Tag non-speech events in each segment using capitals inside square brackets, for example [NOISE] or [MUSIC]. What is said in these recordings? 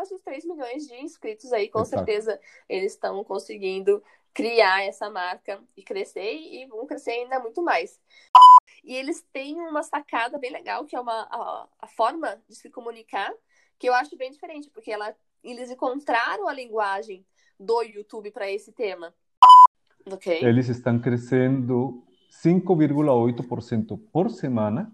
chegaram aos 3 milhões de inscritos aí, com Exato. certeza eles estão conseguindo criar essa marca e crescer e vão crescer ainda muito mais. E eles têm uma sacada bem legal, que é uma, a, a forma de se comunicar, que eu acho bem diferente, porque ela, eles encontraram a linguagem do YouTube para esse tema. Ok? Eles estão crescendo 5,8% por semana.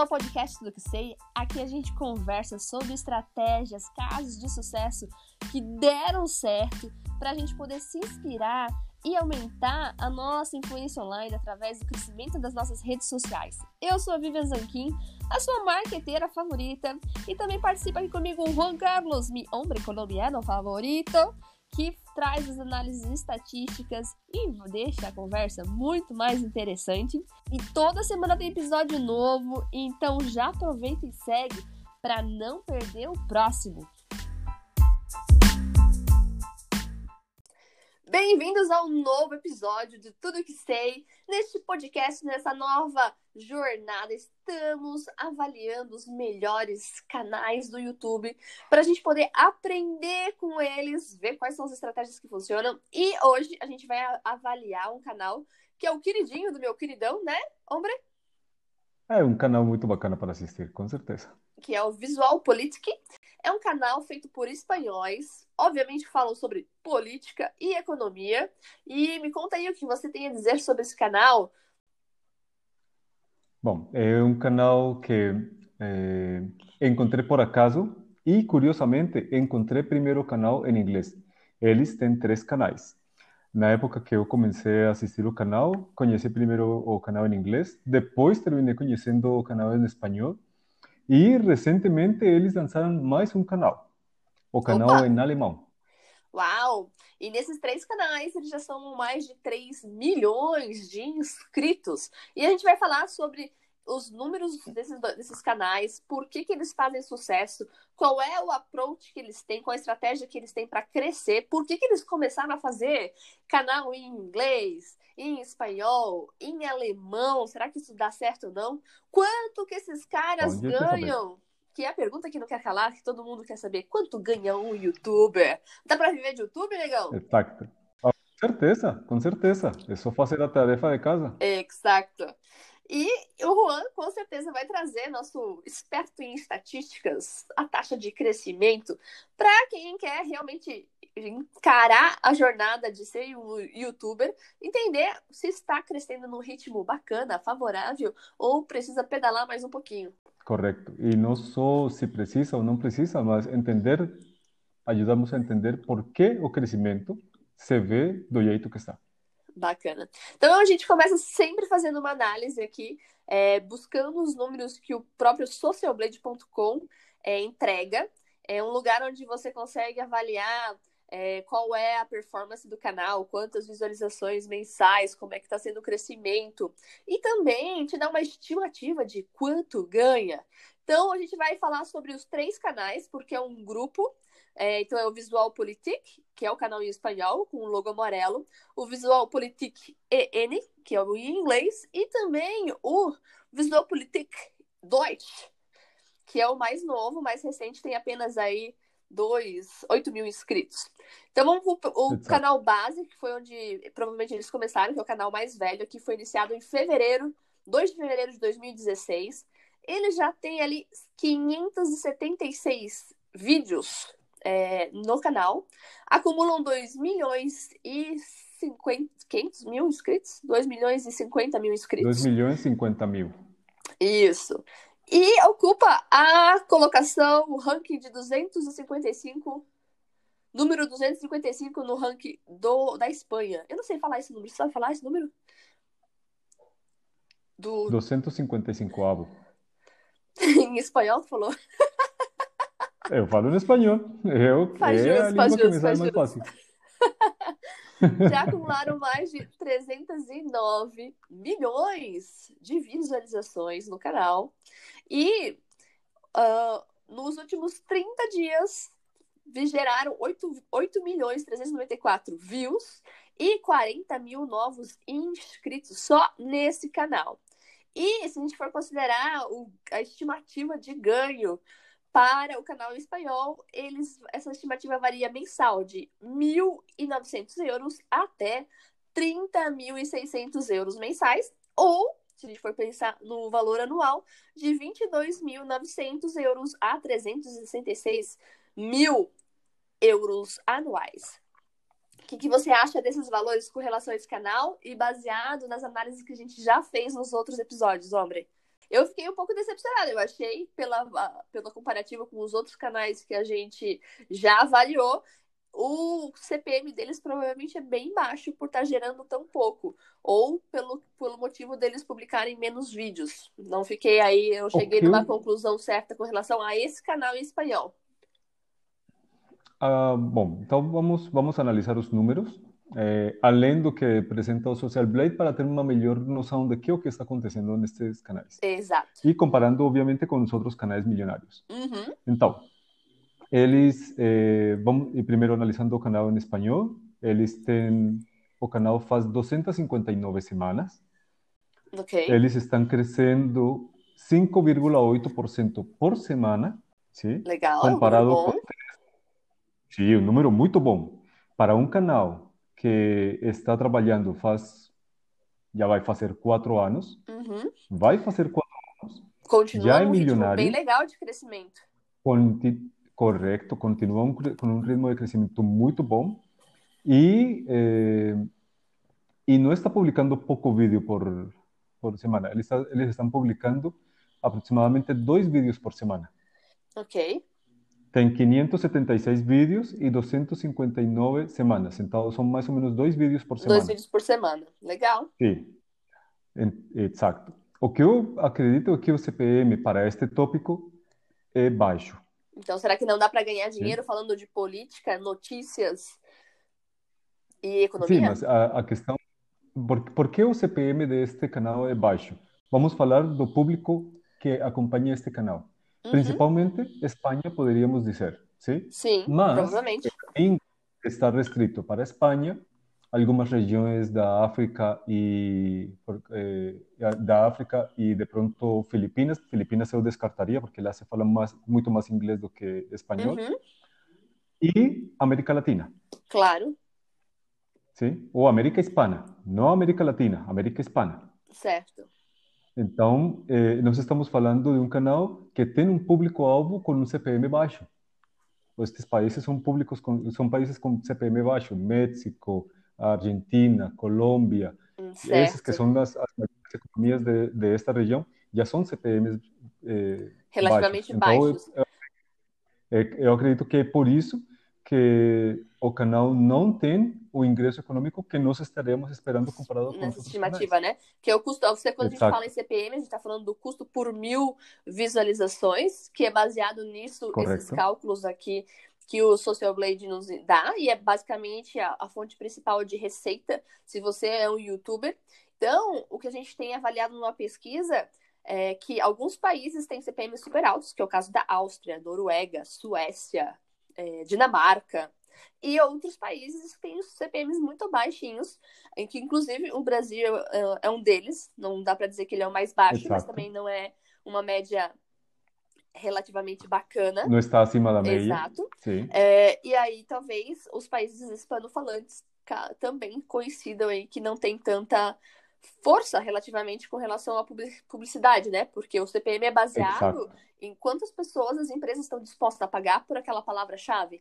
Ao podcast do que sei. Aqui a gente conversa sobre estratégias, casos de sucesso que deram certo para a gente poder se inspirar e aumentar a nossa influência online através do crescimento das nossas redes sociais. Eu sou a Vivian Zanquim, a sua marqueteira favorita, e também participa aqui comigo o Juan Carlos, mi hombre colombiano favorito, que traz as análises estatísticas e deixa a conversa muito mais interessante. E toda semana tem episódio novo, então já aproveita e segue para não perder o próximo. Bem-vindos ao novo episódio de Tudo Que Sei. Neste podcast, nessa nova jornada, estamos avaliando os melhores canais do YouTube para a gente poder aprender com eles, ver quais são as estratégias que funcionam. E hoje a gente vai avaliar um canal que é o queridinho do meu queridão, né, Hombre? É um canal muito bacana para assistir, com certeza. Que é o Visual Politic. É um canal feito por espanhóis, obviamente falam sobre política e economia. E me conta aí o que você tem a dizer sobre esse canal. Bom, é um canal que eh, encontrei por acaso e, curiosamente, encontrei primeiro o canal em inglês. Eles têm três canais. Na época que eu comecei a assistir o canal, conheci primeiro o canal em inglês, depois terminei conhecendo o canal em espanhol e recentemente eles lançaram mais um canal, o canal Opa! em alemão. Uau! E nesses três canais eles já são mais de 3 milhões de inscritos. E a gente vai falar sobre os números desses, desses canais, por que, que eles fazem sucesso, qual é o approach que eles têm, qual a estratégia que eles têm para crescer, por que, que eles começaram a fazer canal em inglês, em espanhol, em alemão, será que isso dá certo ou não? Quanto que esses caras ganham? Que é a pergunta que não quer calar, que todo mundo quer saber. Quanto ganha um youtuber? Dá pra viver de youtuber, negão? Exato. Com certeza, com certeza. É só fazer a tarefa de casa. Exato. E o Juan, com certeza, vai trazer, nosso experto em estatísticas, a taxa de crescimento para quem quer realmente encarar a jornada de ser um youtuber, entender se está crescendo num ritmo bacana, favorável, ou precisa pedalar mais um pouquinho. Correto. E não só se precisa ou não precisa, mas entender, ajudamos a entender por que o crescimento se vê do jeito que está. Bacana. Então a gente começa sempre fazendo uma análise aqui, é, buscando os números que o próprio socialblade.com é, entrega. É um lugar onde você consegue avaliar é, qual é a performance do canal, quantas visualizações mensais, como é que está sendo o crescimento. E também te dá uma estimativa de quanto ganha. Então a gente vai falar sobre os três canais, porque é um grupo. É, então é o Visual Politik, que é o canal em espanhol, com o logo amarelo. O Visual Politik EN, que é o em inglês. E também o Visual Politik Deutsch, que é o mais novo, mais recente, tem apenas aí dois, 8 mil inscritos. Então vamos pro o Exato. canal base, que foi onde provavelmente eles começaram, que é o canal mais velho, que foi iniciado em fevereiro, 2 de fevereiro de 2016. Ele já tem ali 576 vídeos é, no canal, acumulam 2 milhões e 50, 500 mil inscritos? 2 milhões e 50 mil inscritos. 2 milhões e 50 mil. Isso. E ocupa a colocação, o ranking de 255, número 255 no ranking do, da Espanha. Eu não sei falar esse número. Você sabe falar esse número? Do, 255 avo. [LAUGHS] em espanhol, tu falou? Eu falo em espanhol. Eu, Faz é jus, a língua que me sai mais fácil. [LAUGHS] Já acumularam mais de 309 milhões de visualizações no canal. E ah, nos últimos 30 dias geraram 8, 8 milhões 394 views e 40 mil novos inscritos só nesse canal. E se a gente for considerar o, a estimativa de ganho para o canal espanhol, eles, essa estimativa varia mensal de 1.900 euros até 30.600 euros mensais, ou, se a gente for pensar no valor anual, de 22.900 euros a 366 mil euros anuais. O que, que, você acha desses valores com relação a esse canal e baseado nas análises que a gente já fez nos outros episódios, Ombre? Eu fiquei um pouco decepcionada. Eu achei, pela, pela comparativa com os outros canais que a gente já avaliou, o CPM deles provavelmente é bem baixo por estar tá gerando tão pouco, ou pelo, pelo motivo deles publicarem menos vídeos. Não fiquei aí, eu cheguei okay. numa conclusão certa com relação a esse canal em espanhol. Uh, bom, então vamos, vamos analisar os números, eh, além do que apresenta o Social Blade, para ter uma melhor noção de que é o que está acontecendo nestes canais. Exato. E comparando, obviamente, com os outros canais milionários. Uhum. Então, eles, eh, vamos, e primeiro analisando o canal em espanhol, eles têm, o canal faz 259 semanas. Ok. Eles estão crescendo 5,8% por semana, sim? Legal, comparado com... Sim, um número muito bom. Para um canal que está trabalhando faz, já vai fazer quatro anos, uhum. vai fazer quatro anos, Continua já é um milionário. bem legal de crescimento. Conti correto, continua um, com um ritmo de crescimento muito bom e, eh, e não está publicando pouco vídeo por, por semana. Eles, está, eles estão publicando aproximadamente dois vídeos por semana. Ok. Tem 576 vídeos e 259 semanas. Então, são mais ou menos dois vídeos por semana. Dois vídeos por semana. Legal. Sim, exato. O que eu acredito é que o CPM para este tópico é baixo. Então, será que não dá para ganhar dinheiro Sim. falando de política, notícias e economia? Sim, mas a, a questão. Por, por que o CPM deste canal é baixo? Vamos falar do público que acompanha este canal. Uhum. Principalmente Espanha, poderíamos dizer. Sim? Sim, mas, provavelmente. Está restrito para Espanha, algumas regiões da África e eh, da África e de pronto Filipinas. Filipinas eu descartaria porque lá se fala mais, muito mais inglês do que espanhol. Uhum. E América Latina. Claro. Sim? Ou América Hispana, não América Latina, América Hispana. Certo. Então, eh, nós estamos falando de um canal que tem um público-alvo com um CPM baixo. Estes países são públicos com, são países com CPM baixo, México, Argentina, Colômbia, certo. esses que são as, as economias de, de, esta região, já são CPMs eh, relativamente baixos. Então, baixos. Eu, eu, eu, acredito que é por isso que o canal não tem o ingresso econômico que nós estaremos esperando comparado com Nessa estimativa, canais. né? Que é o custo, você, quando Exato. a gente fala em CPM, a gente está falando do custo por mil visualizações, que é baseado nisso, Correto. esses cálculos aqui que o Social Blade nos dá, e é basicamente a, a, fonte principal de receita, se você é um youtuber. Então, o que a gente tem avaliado numa pesquisa é que alguns países têm CPM super altos, que é o caso da Áustria, Noruega, Suécia, é, Dinamarca, e outros países têm os CPMs muito baixinhos, em que inclusive o Brasil é, é um deles, não dá para dizer que ele é o mais baixo, Exato. mas também não é uma média relativamente bacana. Não está acima da média. Exato. Sim. É, e aí, talvez, os países hispanofalantes também coincidam aí que não tem tanta força relativamente com relação à publicidade, né? Porque o CPM é baseado Exato. em quantas pessoas as empresas estão dispostas a pagar por aquela palavra-chave.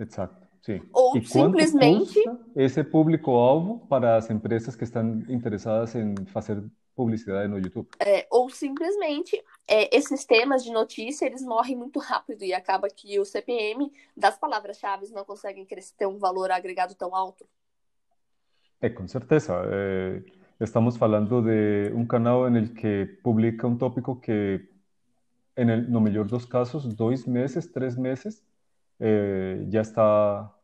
Exato, sim. Ou e simplesmente esse público-alvo para as empresas que estão interessadas em fazer publicidade no YouTube. É, ou simplesmente é, esses temas de notícia eles morrem muito rápido e acaba que o CPM das palavras-chave não conseguem crescer, ter um valor agregado tão alto. É, com certeza. É, estamos falando de um canal em que publica um tópico que, el, no melhor dos casos, dois meses, três meses, já está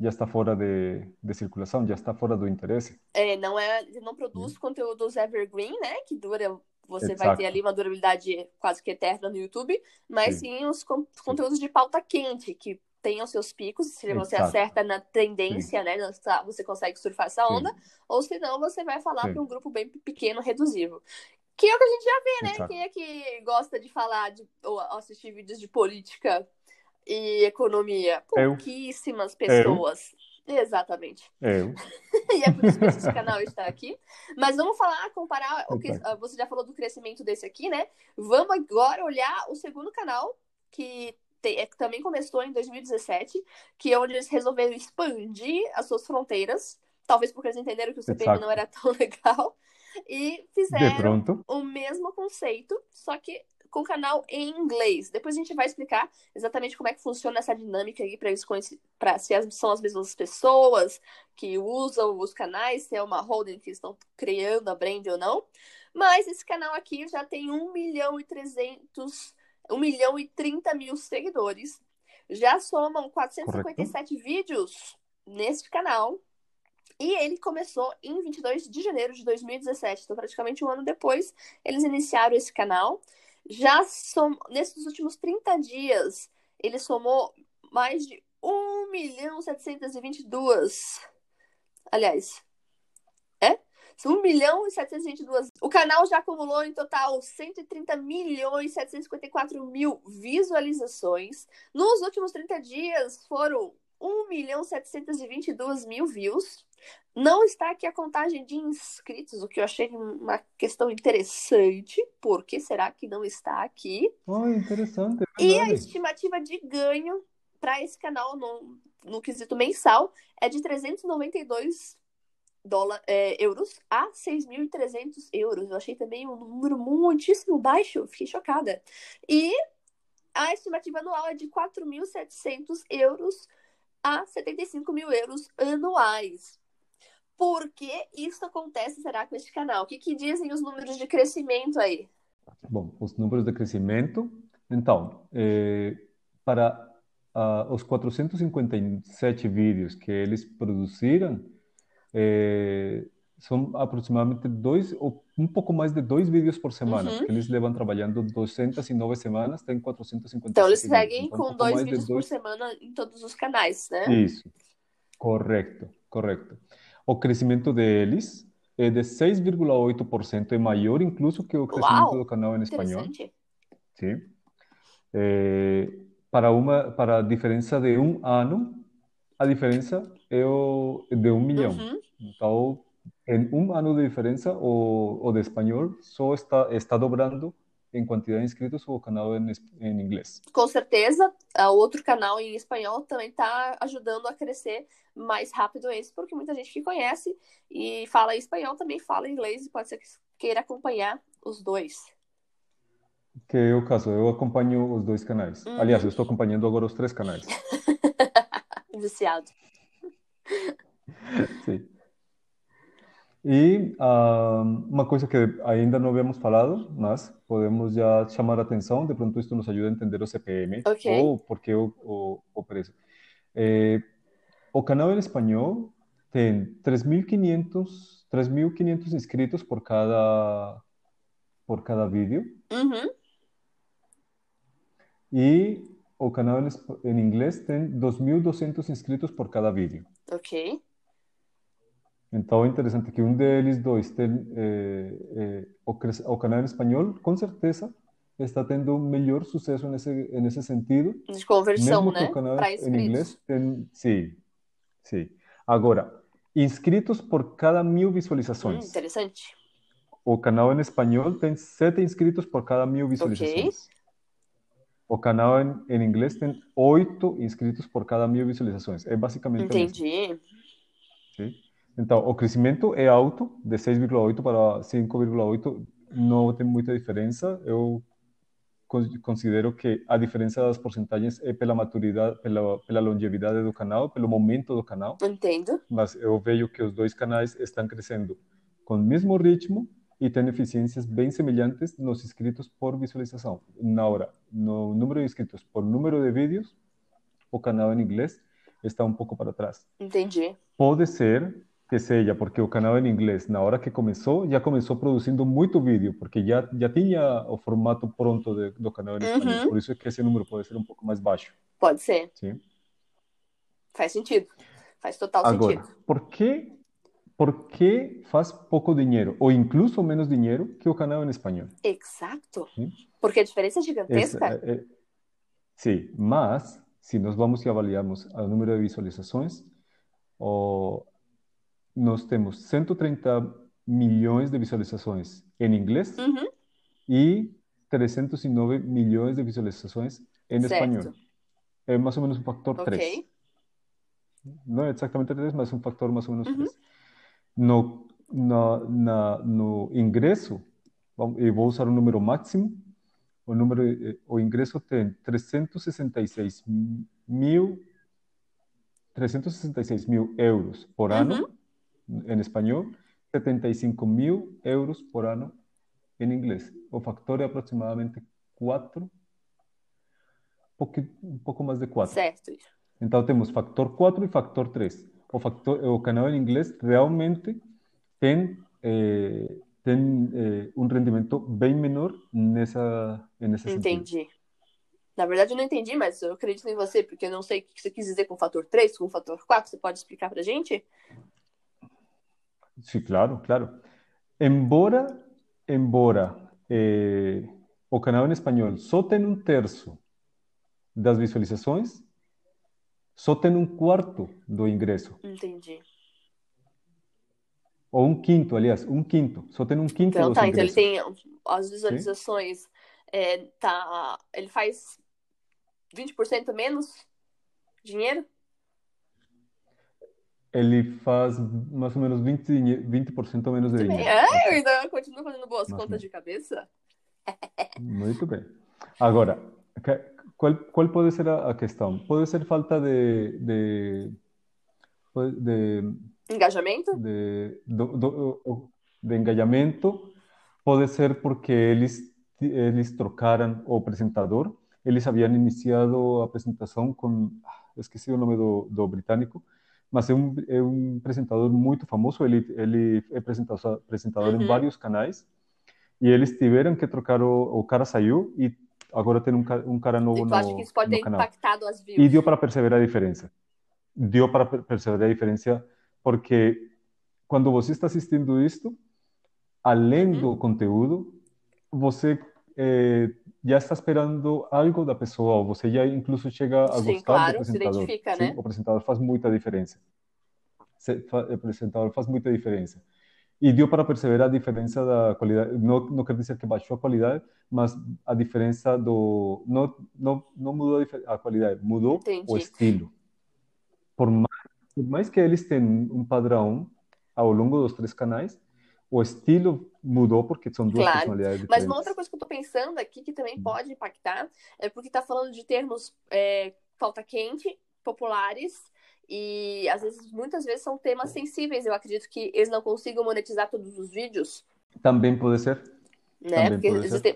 já está fora de, de circulação, já está fora do interesse. É, não é, não produz conteúdos evergreen, né, que dura, você Exato. vai ter ali uma durabilidade quase que eterna no YouTube, mas sim, sim os con sim. conteúdos de pauta quente, que tem os seus picos, se você Exato. acerta na tendência, né? Você consegue surfar essa Sim. onda, ou senão você vai falar Sim. para um grupo bem pequeno, reduzivo. Que é o que a gente já vê, né? Exato. Quem é que gosta de falar de, ou assistir vídeos de política e economia? Eu. Pouquíssimas pessoas. Exatamente. Eu. [LAUGHS] e é por isso que esse canal está aqui. Mas vamos falar, comparar o que Exato. você já falou do crescimento desse aqui, né? Vamos agora olhar o segundo canal, que, te- é, também começou em 2017, que é onde eles resolveram expandir as suas fronteiras. Talvez porque eles entenderam que o CPM Exato. não era tão [LAUGHS] legal. E fizeram o mesmo conceito, só que com canal em inglês. Depois a gente vai explicar exatamente como é que funciona essa dinâmica aí para eles conhecer, para se as- são as mesmas pessoas que usam os canais, se é uma holding que estão criando a brand ou não. Mas esse canal aqui já tem 1 milhão e 300, 1 milhão e 30 mil seguidores. Já somam 457 vídeos nesse canal. E ele começou em 22 de janeiro de 2017. Então, praticamente um ano depois, eles iniciaram esse canal. Já som... nesses últimos 30 dias, ele somou mais de 1 milhão 722. Aliás, é? 1 milhão e 722. O canal já acumulou em total 130 milhões 754 mil visualizações. Nos últimos 30 dias foram 1 milhão 722 mil views. Não está aqui a contagem de inscritos, o que eu achei uma questão interessante. Por que será que não está aqui? Oh, interessante, é E a estimativa de ganho para esse canal no, no quesito mensal é de 392 dólar, é, euros a 6.300 euros. Eu achei também um número muitíssimo baixo, fiquei chocada. E a estimativa anual é de 4.700 euros a 75 mil euros anuais. Por que isso acontece, será, com este canal? O que, que dizem os números de crescimento aí? Bom, os números de crescimento. Então, eh, para ah, os 457 vídeos que eles produziram, eh, são aproximadamente dois, ou um pouco mais de dois vídeos por semana, Uhum. porque eles levam trabalhando 209 semanas, tem 457 Então, eles seguem Então, um com pouco dois vídeos por dois semana em todos os canais, né? Isso, correto, correto. O crescimento deles é de 6,8%, é maior incluso que o crescimento Uau, do canal em espanhol. Sim. Eh, para uma, para a diferença de um ano, a diferença é o, de um milhão. Uhum. Então, em um ano de diferença, o, o de espanhol só está, está dobrando em quantidade de inscritos o canal em, inglês. Com certeza, a outro canal em espanhol também está ajudando a crescer mais rápido esse, porque muita gente que conhece e fala espanhol também fala inglês e pode ser que queira acompanhar os dois. Que é o caso, eu acompanho os dois canais. Uhum. Aliás, eu estou acompanhando agora os três canais. Viciado. [LAUGHS] Sim. [LAUGHS] E ah, uma coisa que ainda não havíamos falado, mas podemos já chamar a atenção, de pronto isto nos ajuda a entender o CPM Ok. ou por que o, o, o preço. O canal em espanhol tem 3.500 3.500 inscritos por cada, por cada vídeo Uhum. e o canal em, em inglês tem 2.200 inscritos por cada vídeo. Ok. Então é interessante que um deles dois tem eh, eh, o, o canal em espanhol, com certeza está tendo melhor sucesso nesse nesse sentido, De conversão, mesmo que né? o canal Para em inscritos. inglês tem, sim, sim. Agora, inscritos por cada mil Hum, visualizações. interessante. O canal em espanhol tem sete inscritos por cada mil visualizações. O canal em, em inglês tem oito inscritos por cada mil visualizações. É basicamente mesmo. Entendi. Sim. Então, o crescimento é alto, de 6,8 para 5,8, não tem muita diferença. Eu con- considero que a diferença das porcentagens é pela maturidade, pela, pela longevidade do canal, pelo momento do canal, Entendo. mas eu vejo que os dois canais estão crescendo com o mesmo ritmo e têm eficiências bem semelhantes nos inscritos por visualização. Na hora, no número de inscritos por número de vídeos, o canal em inglês está um pouco para trás. Entendi. Pode ser que seja porque o canal em inglês, na hora que começou, já começou produzindo muito vídeo, porque já, já tinha o formato pronto de- do canal em espanhol. Uhum. Por isso é que esse número pode ser um pouco mais baixo. Pode ser. Sim. Faz sentido. Faz total Agora, sentido. por que, por que faz pouco dinheiro, ou incluso menos dinheiro, que o canal em espanhol? Exato. Sim. Porque a diferença é gigantesca. Essa é- é- sim, mas se nós vamos e avaliarmos o número de visualizações, o- nós temos 130 milhões de visualizações em inglês Uhum, e 309 milhões de visualizações em certo. espanhol. É mais ou menos um factor 3. Ok. Não é exatamente 3, mas um factor mais ou menos Uhum. 3. No, na, na, no ingresso, eu vou usar o número máximo, o, número, eh, o ingresso tem 366 mil, 366 mil euros por ano em espanhol, 75 mil euros por ano em inglês. O factor é aproximadamente 4, um pouco mais de 4. Certo. Então temos factor 4 e factor 3. O, factor, o canal em inglês realmente tem, eh, tem eh, um rendimento bem menor nessa, nesse. Entendi. Na verdade, eu não entendi, mas eu acredito em você, porque eu não sei o que você quis dizer com fator 3, com fator 4. Você pode explicar pra gente? Sim, claro, claro. Embora, embora eh, o canal em espanhol só tenha um terço das visualizações, só tem um quarto do ingresso. Entendi. Ou um quinto, aliás, um quinto. Só tem um quinto Então tá, então ele ingressos. tem as visualizações, é, tá, ele faz 20% menos dinheiro? Ele faz mais ou menos 20, dinhe- 20% menos de dinheiro. É, eu ainda continuo fazendo boas Mais ou contas menos. de cabeça. Muito bem. Agora, qual, qual pode ser a, a questão? Pode ser falta de, de, de, Engajamento? de, do, do- de engajamento, pode ser porque eles, eles trocaram o apresentador. Eles haviam iniciado a apresentação com, ah, esqueci o nome do, do britânico, mas é um, é um apresentador muito famoso. Ele, ele é apresentador, apresentador Uhum. em vários canais. E eles tiveram que trocar, o, o cara saiu e agora tem um, um cara novo E no, acha que isso pode ter canal. impactado as E views? deu para perceber a diferença. Deu para per- perceber a diferença porque quando você está assistindo isto, além Uhum. do conteúdo, você eh, já está esperando algo da pessoa, ou você já incluso chega a Sim, gostar do claro, se apresentador. identifica, Sim, né? o apresentador faz muita diferença. Se- O apresentador faz muita diferença. E deu para perceber a diferença da qualidade. Não, não quer dizer que baixou a qualidade, mas a diferença do. Não, não, não mudou a qualidade, mudou o Entendi. estilo. Por mais, por mais que eles tenham um padrão ao longo dos três canais, o estilo mudou porque são duas Claro. personalidades Mas diferentes. uma outra coisa que eu tô pensando aqui que também Hum. pode impactar é porque tá falando de termos é, falta quente, populares e às vezes, muitas vezes são temas sensíveis. Eu acredito que eles não consigam monetizar todos os vídeos, Também pode ser. né? Também Porque pode ser.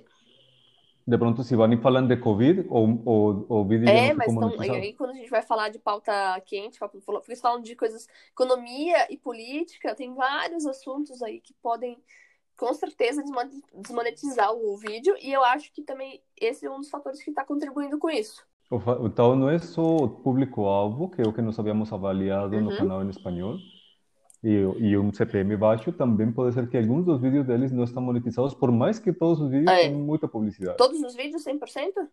De pronto, se vão falando de Covid, ou, ou, o vídeo É, mas então, aí quando a gente vai falar de pauta quente, porque eles falam de coisas, economia e política, tem vários assuntos aí que podem, com certeza, desmo- desmonetizar o vídeo, e eu acho que também esse é um dos fatores que está contribuindo com isso. Então, não é só o público-alvo, que é o que nós havíamos avaliado no Uhum. canal em espanhol, e, e um CPM baixo, também pode ser que alguns dos vídeos deles não estão monetizados, por mais que todos os vídeos É. tenham muita publicidade. Todos os vídeos 100%?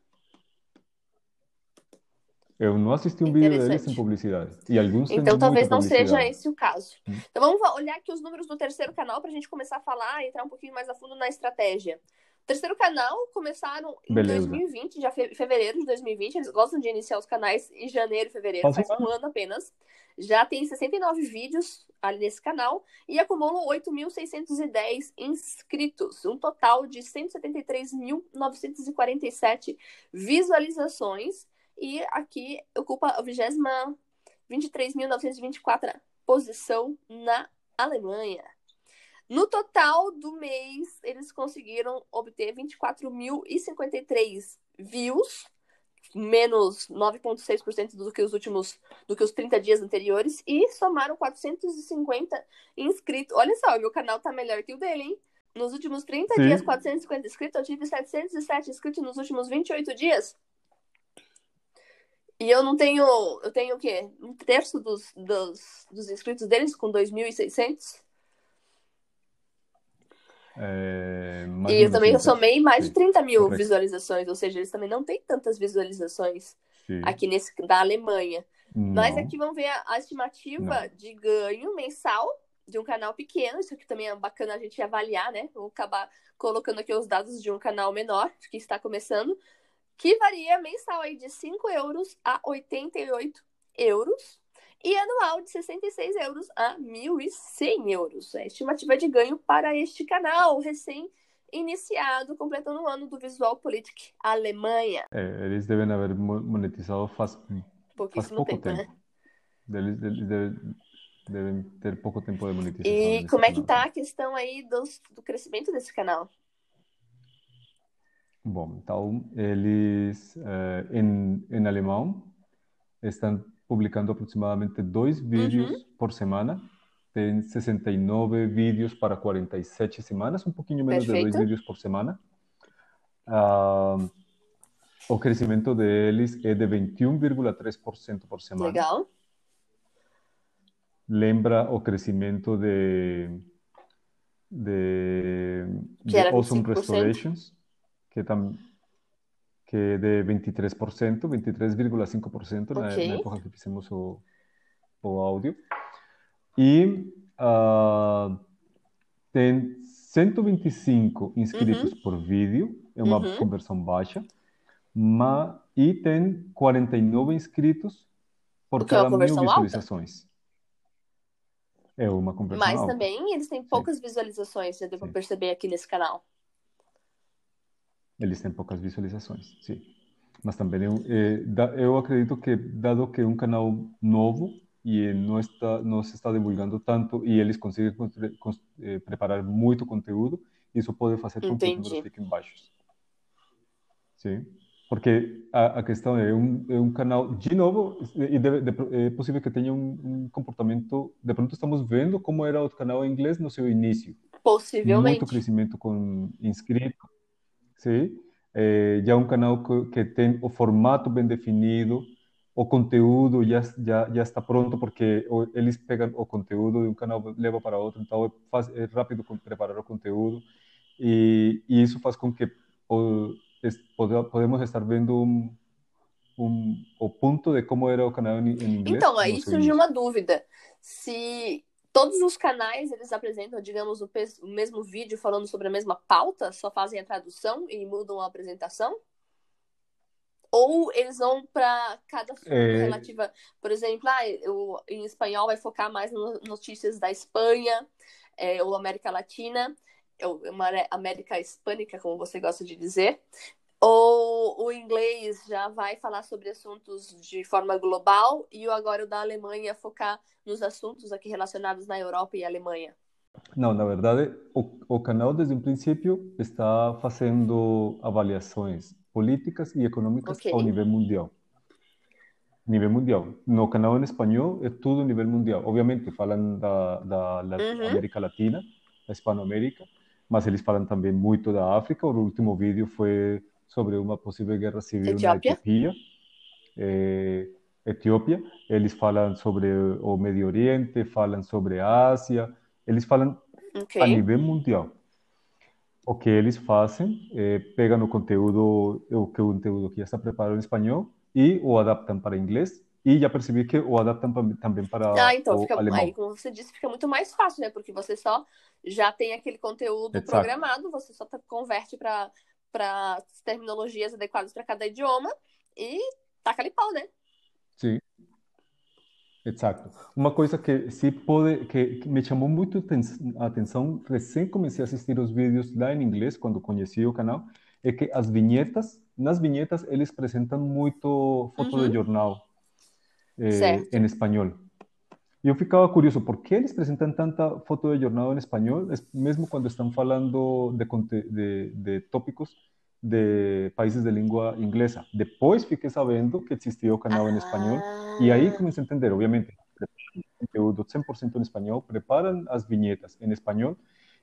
Eu não assisti um vídeo deles sem publicidade. E alguns Então talvez não seja esse o caso. Hum. Então vamos va- olhar aqui os números do terceiro canal para a gente começar a falar entrar um pouquinho mais a fundo na estratégia. Terceiro canal começaram em Beleza. 2020, já fe fevereiro de 2020. Eles gostam de iniciar os canais em janeiro e fevereiro, Faz um faz um ano apenas. Já tem 69 vídeos ali nesse canal e acumulam 8.610 inscritos, um total de 173.947 visualizações. E aqui ocupa a 20 23.924 posição na Alemanha. No total do mês, eles conseguiram obter 24.053 views, menos 9,6% do que os últimos, do que os 30 dias anteriores, e somaram 450 inscritos. Olha só, meu canal tá melhor que o dele, hein? Nos últimos 30 Sim. dias, 450 inscritos, eu tive 707 inscritos nos últimos 28 dias. E eu não tenho. Eu tenho o quê? Um terço dos, dos, dos inscritos deles com 2.600? É, e eu também somei mais de 30 mil Correto. visualizações, ou seja, eles também não têm tantas visualizações Sim. aqui nesse da Alemanha. Não. Mas aqui vamos ver a, a estimativa não. de ganho mensal de um canal pequeno. Isso aqui também é bacana a gente avaliar, né? Vou acabar colocando aqui os dados de um canal menor que está começando, que varia mensal aí de 5 euros a 88 euros e anual de 66 euros a 1.100 euros. É a estimativa de ganho para este canal recém-iniciado, completando o ano do Visual Politic Alemanha. É, eles devem haver monetizado faz, faz pouco tempo. tempo. Né? Eles, eles devem, devem, ter pouco tempo de monetização. E como é que está a questão aí do, do crescimento desse canal? Bom, então, eles, eh, em, em alemão, estão publicando aproximadamente dois vídeos uhum. por semana. Tem 69 vídeos para 47 semanas, um pouquinho menos Perfeito. de dois vídeos por semana. Uh, o crescimento deles é de 21,3% por semana. Legal. Lembra o crescimento de, de, de Awesome Restorations, que também que é de 23%, 23,5% okay. na, na época que fizemos o, o áudio. E uh, tem 125 inscritos uhum. por vídeo, é uma uhum. conversão baixa, mas, e tem 49 inscritos por cada é mil visualizações. Alta. É uma conversão Mas alta. também eles têm poucas Sim. visualizações, já deu para perceber aqui nesse canal. Eles têm poucas visualizações, sim. Mas também eu, é, eu acredito que, dado que é um canal novo e não está não se está divulgando tanto e eles conseguem é, preparar muito conteúdo, isso pode fazer com que os números fiquem baixos. Sim. Porque a, a questão é um, é um canal, de novo, e deve, de, é possível que tenha um, um, comportamento. De pronto, estamos vendo como era o canal em inglês no seu início. Possivelmente. Muito crescimento com inscritos, sim. É, já é um canal que, que, tem o formato bem definido, o conteúdo já, já, já está pronto, porque eles pegam o conteúdo de um canal leva para outro, então é, faz, é rápido preparar o conteúdo, e, e isso faz com que o, es, podemos estar vendo um, um, o ponto de como era o canal em, em inglês. Então, aí surge uma dúvida. Se todos os canais eles apresentam, digamos, o, o, mesmo vídeo falando sobre a mesma pauta, só fazem a tradução e mudam a apresentação? Ou eles vão para cada é... relativa, por exemplo, ah, o, em espanhol vai focar mais nas notícias da Espanha é, ou América Latina, ou América Hispânica, como você gosta de dizer. Ou o inglês já vai falar sobre assuntos de forma global e agora o da Alemanha focar nos assuntos aqui relacionados na Europa e Alemanha? Não, na verdade, o, o canal desde o princípio está fazendo avaliações políticas e econômicas okay. ao nível mundial. Nível mundial. No canal em espanhol é tudo nível mundial. Obviamente falam da, da, da uhum. América Latina, da Hispanoamérica, mas eles falam também muito da África. O último vídeo foi sobre uma possível guerra civil Etiópia. na Etiópia. É, Etiópia. Eles falam sobre o Médio Oriente, falam sobre a Ásia, eles falam okay. a nível mundial. O que eles fazem é pegam o conteúdo, o conteúdo que já está preparado em espanhol e o adaptam para inglês e já percebi que o adaptam também para ah, então, o fica, alemão. Aí, como você disse, fica muito mais fácil, né? Porque você só já tem aquele conteúdo Exato. programado, você só converte para para terminologias adequadas para cada idioma e taca ali pau, né? Sim. Exato. Uma coisa que se pode, que, me chamou muito a atenção, recém comecei a assistir os vídeos lá em inglês, quando conheci o canal, é que as vinhetas, nas vinhetas, eles apresentam muito foto uhum. de jornal eh, em espanhol. Eu ficava curioso, por que eles apresentam tanta foto de jornal em espanhol, mesmo quando estão falando de, de, de tópicos de países de língua inglesa. Depois fiquei sabendo que existia o canal ah. em espanhol e aí comecei a entender, obviamente, conteúdo 100% em espanhol, preparam as vinhetas em espanhol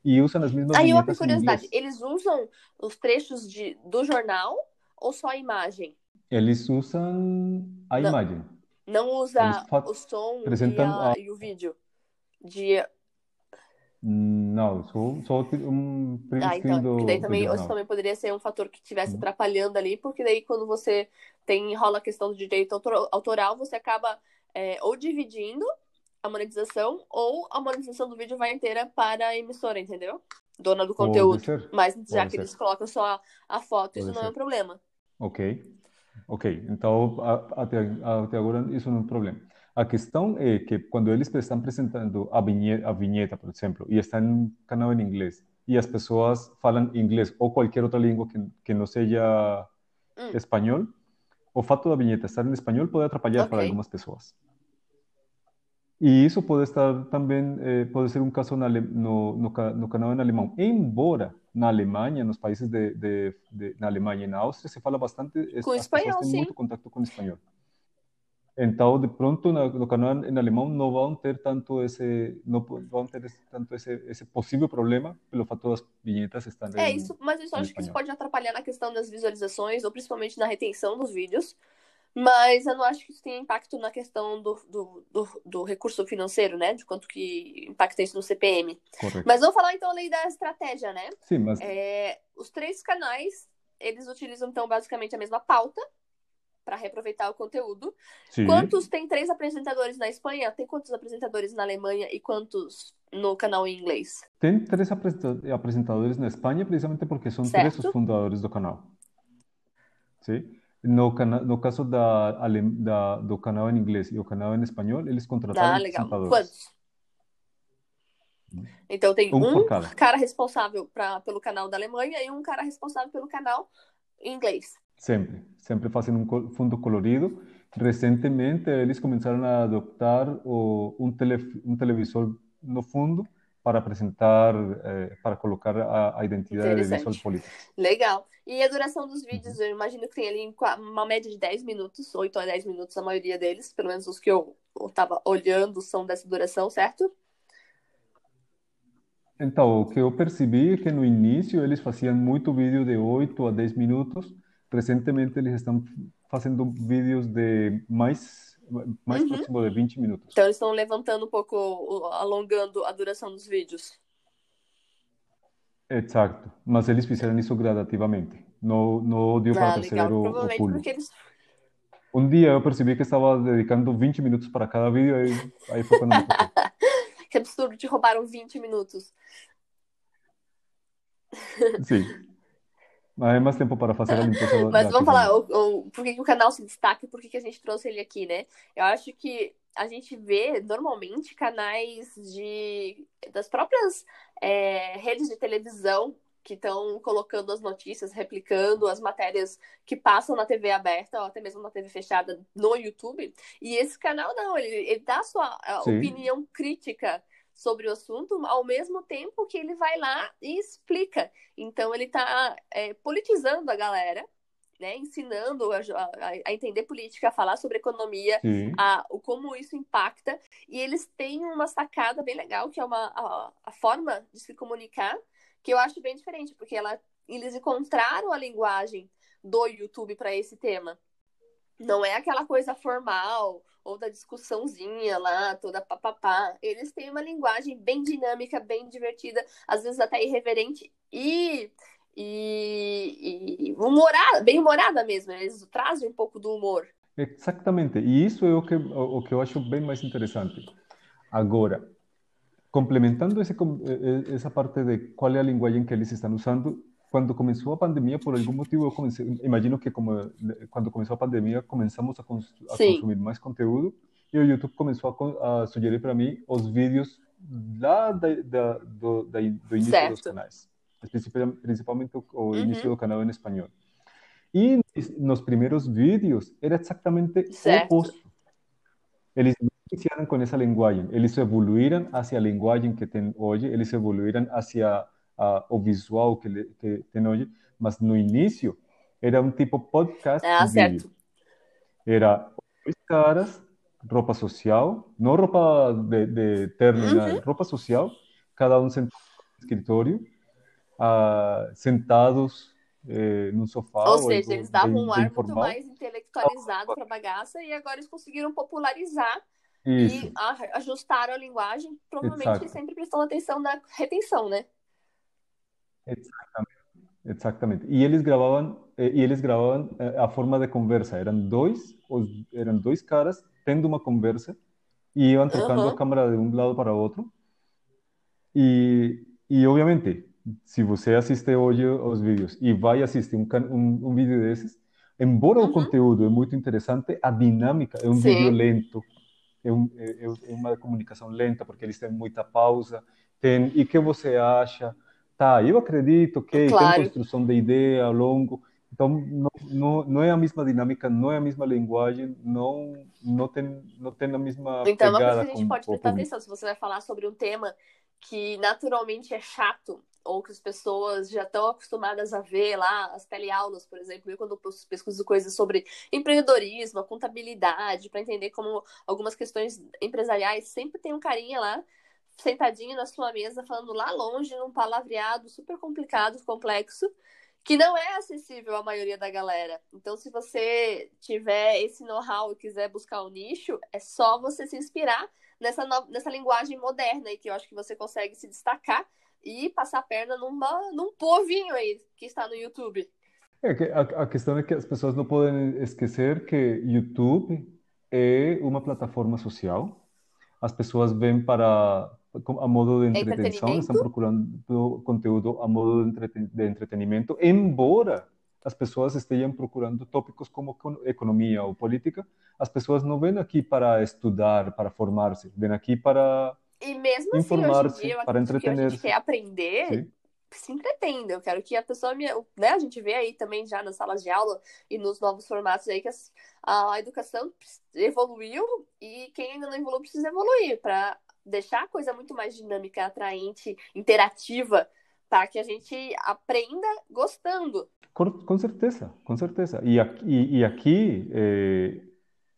e usam as mesmas aí vinhetas uma curiosidade, eles usam os trechos de, do jornal ou só a imagem? Eles usam a Não. imagem. Não usa o som e, a- a- e o vídeo. De... Não, só, só um print Ah, então, do, daí também, isso também poderia ser um fator que estivesse Uhum. atrapalhando ali, porque daí quando você tem rola a questão do direito autor- autoral, você acaba é, ou dividindo a monetização, ou a monetização do vídeo vai inteira para a emissora, entendeu? Dona do conteúdo. Mas já Pode que ser. eles colocam só a, a foto, isso Pode não é um problema. Ok, ok. Então, até, até agora isso não é um problema. A questão é que quando eles estão apresentando a vinheta, a vinheta, por exemplo, e está em um canal em inglês, e as pessoas falam inglês ou qualquer outra língua que, que não seja Hum. espanhol, o fato da vinheta estar em espanhol pode atrapalhar para Ok. algumas pessoas. E isso pode estar também, eh, pode ser um caso no, no, ca- no canal em alemão. Embora na Alemanha, nos países de, de, de- na Alemanha e na Áustria, se fala bastante, Com espanhol, sim. muito contato com espanhol. Então, de pronto, na- no canal em alemão não vão ter tanto esse, não vão ter esse- tanto esse, esse possível problema pelo fato das vinhetas estarem É isso, mas eu acho que isso pode atrapalhar na questão das visualizações, ou principalmente na retenção dos vídeos. Mas eu não acho que isso tenha impacto na questão do, do, do, do recurso financeiro, né? De quanto que impacta isso no CPM. Correto. Mas vamos falar então ali da estratégia, né? Sim, mas É, os três canais, eles utilizam então basicamente a mesma pauta para reaproveitar o conteúdo. sim. Quantos tem três apresentadores na Espanha? Tem quantos apresentadores na Alemanha e quantos no canal em inglês? Tem três apresenta- apresentadores na Espanha, precisamente porque são três Certo. os fundadores do canal. Sim? No, cana no caso da, da, do canal em inglês e o canal em espanhol, eles contrataram Ah, legal. Quantos? Então tem Um um, cara responsável pra, pelo canal da Alemanha e um cara responsável pelo canal em inglês. Sempre, sempre fazem um fundo colorido. Recentemente, eles começaram a adoptar o, um, tele, um televisor no fundo para apresentar, eh, para colocar a, a identidade visual Interessante. política. Legal. E a duração dos Uhum. vídeos, eu imagino que tem ali uma média de 10 minutos, 8 a 10 minutos a maioria deles, pelo menos os que eu, eu tava olhando são dessa duração, certo? Então, o que eu percebi é que no início eles faziam muito vídeo de 8 a 10 minutos. Recentemente eles estão fazendo vídeos de mais, mais Uhum. próximo de 20 minutos. Então eles estão levantando um pouco, alongando a duração dos vídeos. Exato. Mas eles fizeram isso gradativamente. Não, não deu para Ah, perceber legal. o, o Provavelmente pulo. porque eles. Um dia eu percebi que estava dedicando 20 minutos para cada vídeo, aí, aí foi quando. [LAUGHS] Que absurdo, te roubaram 20 minutos. Sim. [LAUGHS] Mas é mais tempo para fazer a limpeza [LAUGHS] Mas vamos falar o, o, por que, que o canal se destaca e por que, que a gente trouxe ele aqui, né? Eu acho que a gente vê normalmente canais de das próprias é, redes de televisão que estão colocando as notícias, replicando as matérias que passam na TV aberta ou até mesmo na TV fechada no YouTube. E esse canal não, ele, ele dá a sua Sim. opinião crítica sobre o assunto, ao mesmo tempo que ele vai lá e explica. Então ele está politizando a galera, né? Ensinando a, a, a entender política, a falar sobre economia, a, o como isso impacta. E eles têm uma sacada bem legal, que é uma, a, a forma de se comunicar, que eu acho bem diferente, porque ela, eles encontraram a linguagem do YouTube para esse tema. Não é aquela coisa formal ou da discussãozinha lá, toda papapá. Eles têm uma linguagem bem dinâmica, bem divertida, às vezes até irreverente e, e, e humorada, bem humorada mesmo. Eles trazem um pouco do humor. Exatamente. E isso é o que, o, que eu acho bem mais interessante. Agora, complementando esse, essa parte de qual é a linguagem que eles estão usando, quando começou a pandemia, por algum motivo, comecei, imagino que como, eh, quando começou a pandemia, começamos a, cons- a Sim. consumir mais conteúdo e o YouTube começou a, a sugerir para mim os vídeos lá da, da, do, da, do início Certo. dos canais, principalmente, principalmente o, o Uhum. início do canal em espanhol. E nos primeiros vídeos era exatamente Certo. o oposto. Eles não iniciaram com essa linguagem, eles evoluíram hacia a linguagem que tem hoje, eles evoluíram hacia a, o visual que, le- que tem hoje, mas no início era um tipo podcast Ah, vídeo. certo. Era dois caras, roupa social, não roupa de, de terno, Uhum. nada, roupa social, cada um sentado no escritório, ah, sentados eh, num sofá Ou ou seja, algo eles davam bem, um ar muito mais intele- intelectualizado para bagaça e agora eles conseguiram popularizar Isso. e a- ajustaram a linguagem, provavelmente Exato. sempre prestando atenção na retenção, né? Exatamente, exatamente. E eles gravavam, eh, e eles gravavam eh, a forma de conversa. Eram dois, os, eram dois caras tendo uma conversa e iam trocando Aham. a câmera de um lado para o outro. E, e obviamente, se você assiste hoje os vídeos e vai assistir um, um, um vídeo desses, embora o Uhum. conteúdo é muito interessante, a dinâmica é um Sim. vídeo lento, é, um, é, é uma comunicação lenta, porque eles têm muita pausa, tem, e o que você acha? Tá, eu acredito que tem Claro. construção de ideia ao longo, então não, não, não é a mesma dinâmica, não é a mesma linguagem, não, não tem, não tem a mesma Então, é uma coisa que a gente pode prestar atenção. Se você vai falar sobre um tema que naturalmente é chato, ou que as pessoas já estão acostumadas a ver lá, as teleaulas, por exemplo, eu quando pes- pesquiso coisas sobre empreendedorismo, contabilidade, para entender como algumas questões empresariais, sempre tem um carinha lá, sentadinho na sua mesa, falando lá longe, num palavreado super complicado, complexo, que não é acessível à maioria da galera. Então, se você tiver esse know-how e quiser buscar um nicho, é só você se inspirar nessa, nessa linguagem moderna aí, que eu acho que você consegue se destacar e passar a perna numa, num povinho aí que está no YouTube. É que a, a questão é que as pessoas não podem esquecer que YouTube é uma plataforma social. As pessoas vêm para a modo de entretenção, estão procurando conteúdo a modo de, entreten de entretenimento, embora as pessoas estejam procurando tópicos como econo- economia ou política, as pessoas não vêm aqui para estudar, para formar-se, vêm aqui para E mesmo assim, hoje em informar-se, dia, para que a gente quer aprender, Sim. se entretenda. Eu quero que a pessoa me. Né, a gente vê aí também já nas salas de aula e nos novos formatos aí que as- a educação evoluiu e quem ainda não evoluiu precisa evoluir para deixar a coisa muito mais dinâmica, atraente, interativa, para que a gente aprenda gostando. Com, certeza, com certeza. E aqui, e, e aqui eh,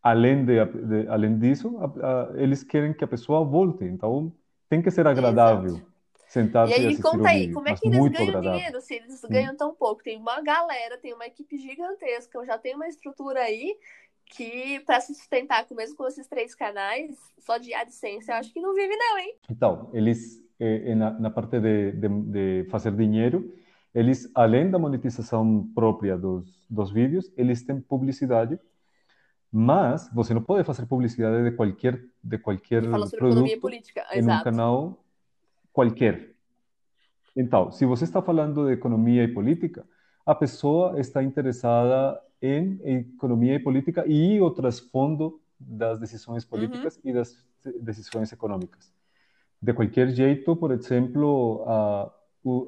além de, de- além disso, a- a- eles querem que a pessoa volte. Então, tem que ser agradável Exato. sentar-se E e aí, assistir conta aí, vídeo, como é que eles ganham agradável. dinheiro se eles ganham tão pouco? Tem uma galera, tem uma equipe gigantesca, eu já tenho uma estrutura aí que, para se sustentar com mesmo com esses três canais, só de AdSense, eu acho que não vive, não, hein? Então, eles, eh, na, na parte de, de, de fazer dinheiro, eles, além da monetização própria dos, dos vídeos, eles têm publicidade, mas você não pode fazer publicidade de qualquer, de qualquer produto política. em um canal qualquer. Então, se você está falando de economia e política, a pessoa está interessada em economia e política e o trasfondo das decisões políticas e das decisões econômicas. De qualquer jeito, por exemplo, a,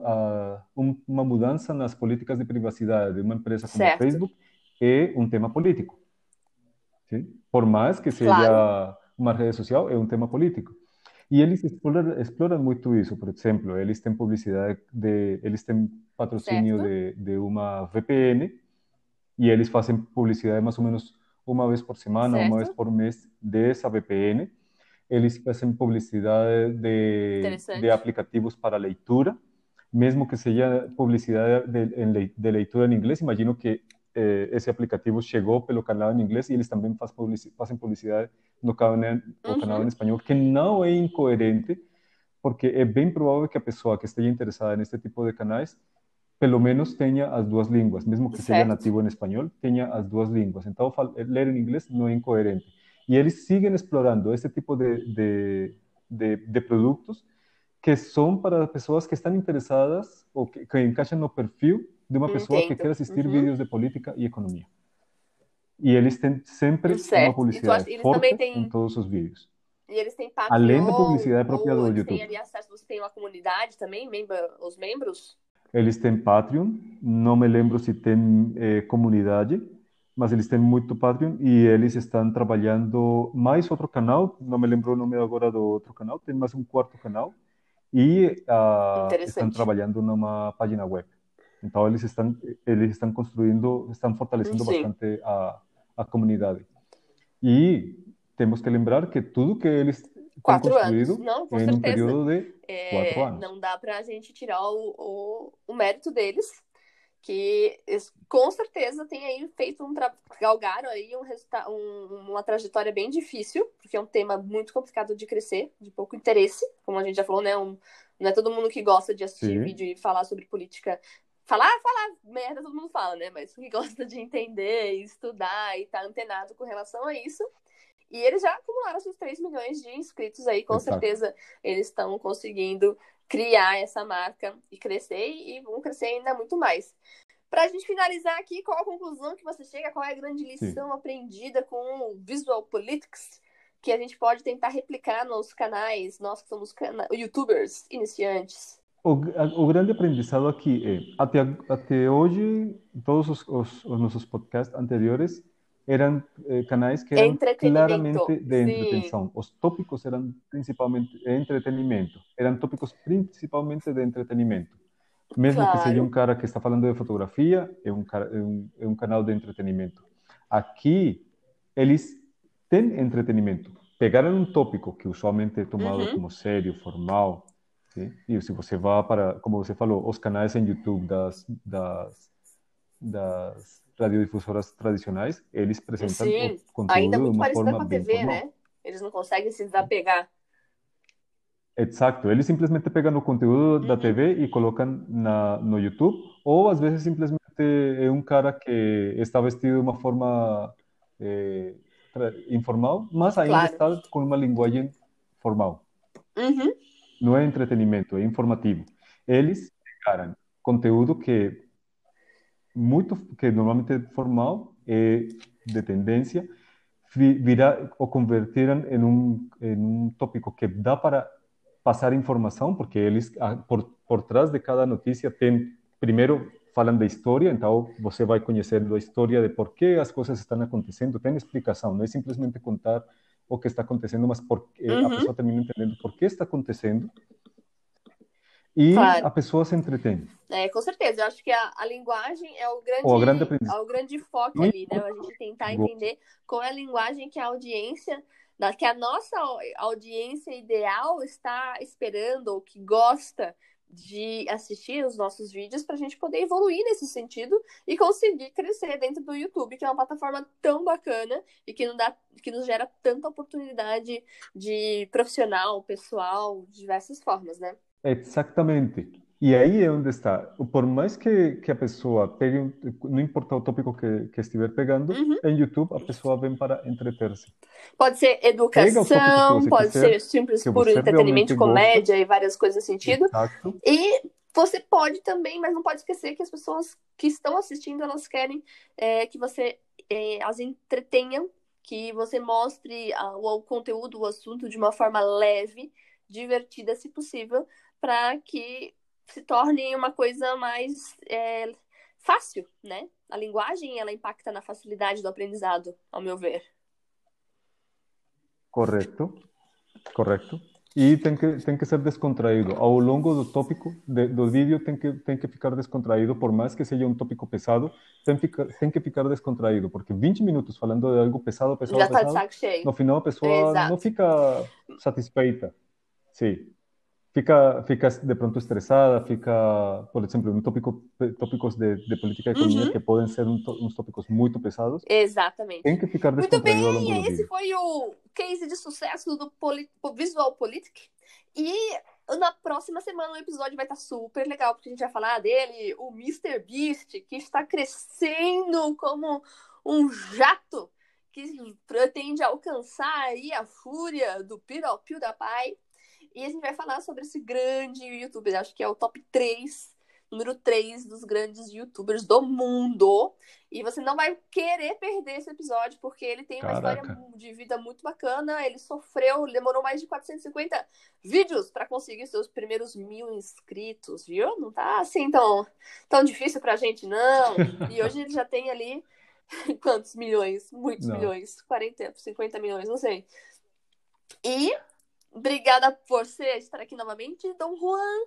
a- um- uma mudança nas políticas de privacidade de uma empresa como Certo. a Facebook é um tema político. Sim? Por mais que seja Claro. uma rede social, é um tema político. E eles exploram, exploram muito isso, por exemplo, eles têm publicidade de, eles têm patrocínio de, de uma VPN e eles fazem publicidade mais ou menos uma vez por semana, uma vez Certo. por mês dessa VPN. Eles fazem publicidade de, de aplicativos para leitura, mesmo que seja publicidade de, de leitura em inglês. Imagino que eh, esse aplicativo chegou pelo canal em inglês e eles também faz publici- fazem publicidade no canal, no canal Uhum. em espanhol, que não é incoerente, porque é bem provável que a pessoa que esteja interessada neste tipo de canais, pelo menos tenha as duas línguas, mesmo que seja Certo. nativo em espanhol, tenha as duas línguas. Então, ler em inglês não é incoerente. E eles seguem explorando esse tipo de, de, de, de produtos que são para pessoas que estão interessadas ou que, que encaixam no perfil de uma pessoa que Entendo. quer assistir Uhum. vídeos de política e economia. E eles têm sempre Certo. uma E tu publicidade forte têm- em todos os vídeos. E eles têm Além da Patreon, publicidade própria do YouTube. ali acesso, você tem uma comunidade também, membra, os membros? Eles têm Patreon, não me lembro se tem eh, comunidade, mas eles têm muito Patreon e eles estão trabalhando mais outro canal, não me lembro o nome agora do outro canal, tem mais um quarto canal e ah, estão trabalhando numa página web. Então eles estão eles estão construindo, estão fortalecendo Sim. bastante a, a comunidade. E temos que lembrar que tudo que eles Quatro anos. Não, com é certeza. período de É, quatro anos. não dá pra gente tirar o, o, o mérito deles, que com certeza tem aí feito um galgaram aí um, um, uma trajetória bem difícil, porque é um tema muito complicado de crescer, de pouco interesse, como a gente já falou, né? Um, não é todo mundo que gosta de assistir Sim. vídeo e falar sobre política. Falar, falar merda, todo mundo fala, né? Mas que gosta de entender, estudar e tá antenado com relação a isso. E eles já acumularam seus 3 milhões de inscritos aí, com Exato. certeza eles estão conseguindo criar essa marca e crescer e vão crescer ainda muito mais. Para a gente finalizar aqui, qual a conclusão que você chega? Qual é a grande lição Sim. aprendida com o Visual Politics que a gente pode tentar replicar nos canais, nós que somos youtubers iniciantes? O, o, grande aprendizado aqui é, até, até hoje, todos os, os, os nossos podcasts anteriores eram eh, canais que eram claramente de entretenção. Os tópicos eram principalmente entretenimento. Eram tópicos principalmente de entretenimento. Mesmo claro. que seja um cara que está falando de fotografia, é um, é um, é um canal de entretenimento. Aqui, eles têm entretenimento. Pegaram um tópico que usualmente é tomado uhum. como sério, formal, sim? e se você vai para, como você falou, os canais em YouTube das, das, das radiodifusoras tradicionais, eles apresentam Sim, o conteúdo ainda muito de uma forma com a TV, formal. né? Eles não conseguem se desapegar. Exato, eles simplesmente pegam o conteúdo uhum. da TV e colocam na, no YouTube, ou às vezes simplesmente é um cara que está vestido de uma forma é, informal, mas ainda claro. está com uma linguagem formal. Uhum. Não é entretenimento, é informativo. Eles pegaram conteúdo que muito que normalmente é formal é de tendência virar ou convertiram em um em um tópico que dá para passar informação porque eles por por trás de cada notícia tem primeiro falam da história então você vai conhecer a história de por que as coisas estão acontecendo tem explicação não é simplesmente contar o que está acontecendo mas por, uhum. a pessoa termina entendendo por que está acontecendo e claro. a pessoa se entretém. É, com certeza. Eu acho que a, a linguagem é o grande, o grande, é o grande foco ali, né? A gente tentar entender qual é a linguagem que a audiência, que a nossa audiência ideal está esperando ou que gosta de assistir os nossos vídeos para a gente poder evoluir nesse sentido e conseguir crescer dentro do YouTube, que é uma plataforma tão bacana e que, não dá, que nos gera tanta oportunidade de profissional, pessoal, de diversas formas, né? Exatamente. E aí é onde está. Por mais que, que a pessoa pegue, não importa o tópico que, que estiver pegando, uhum. em YouTube a pessoa vem para entreter-se. Pode ser educação, pode quiser, ser simples por entretenimento, comédia e várias coisas nesse sentido. Exato. E você pode também, mas não pode esquecer que as pessoas que estão assistindo, elas querem é, que você é, as entretenha, que você mostre a, o, o conteúdo, o assunto de uma forma leve, divertida, se possível, para que se torne uma coisa mais é, fácil, né? A linguagem ela impacta na facilidade do aprendizado, ao meu ver. Correto, correto. E tem que tem que ser descontraído. Ao longo do tópico de, do vídeo tem que tem que ficar descontraído, por mais que seja um tópico pesado, tem, fica, tem que ficar descontraído, porque 20 minutos falando de algo pesado, pesado, Já tá pesado, de saco cheio. no final a pessoa Exato. não fica satisfeita. Sim fica, fica de pronto estressada, fica, por exemplo, um tópico, tópicos de, de política e economia uhum. que podem ser um, uns tópicos muito pesados. Exatamente. Tem que ficar Muito bem, esse foi o case de sucesso do Poli Visual Politic. E na próxima semana o episódio vai estar super legal, porque a gente vai falar dele, o Mr. Beast, que está crescendo como um jato que pretende alcançar aí a fúria do PewDiePie e a gente vai falar sobre esse grande youtuber, acho que é o top 3, número 3 dos grandes youtubers do mundo. E você não vai querer perder esse episódio, porque ele tem uma Caraca. história de vida muito bacana. Ele sofreu, demorou mais de 450 vídeos para conseguir seus primeiros mil inscritos, viu? Não tá assim tão, tão difícil pra gente, não. E hoje ele já tem ali [LAUGHS] quantos milhões? Muitos não. milhões. 40, 50 milhões, não sei. E Obrigada por você estar aqui novamente, Dom Juan,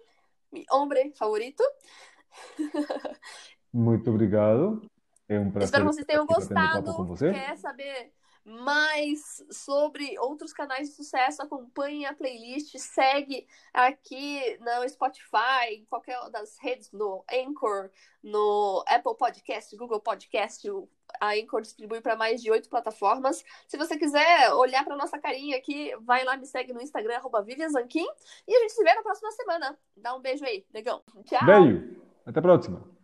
meu homem favorito. [LAUGHS] Muito obrigado. É um prazer. Espero que vocês tenham gostado. Quer saber mais sobre outros canais de sucesso, acompanhe a playlist, segue aqui no Spotify, em qualquer das redes, no Anchor, no Apple Podcast, Google Podcast, a Anchor distribui para mais de oito plataformas. Se você quiser olhar para nossa carinha aqui, vai lá, me segue no Instagram, arroba Zanquim, e a gente se vê na próxima semana. Dá um beijo aí, negão. Tchau! Beijo! Até a próxima!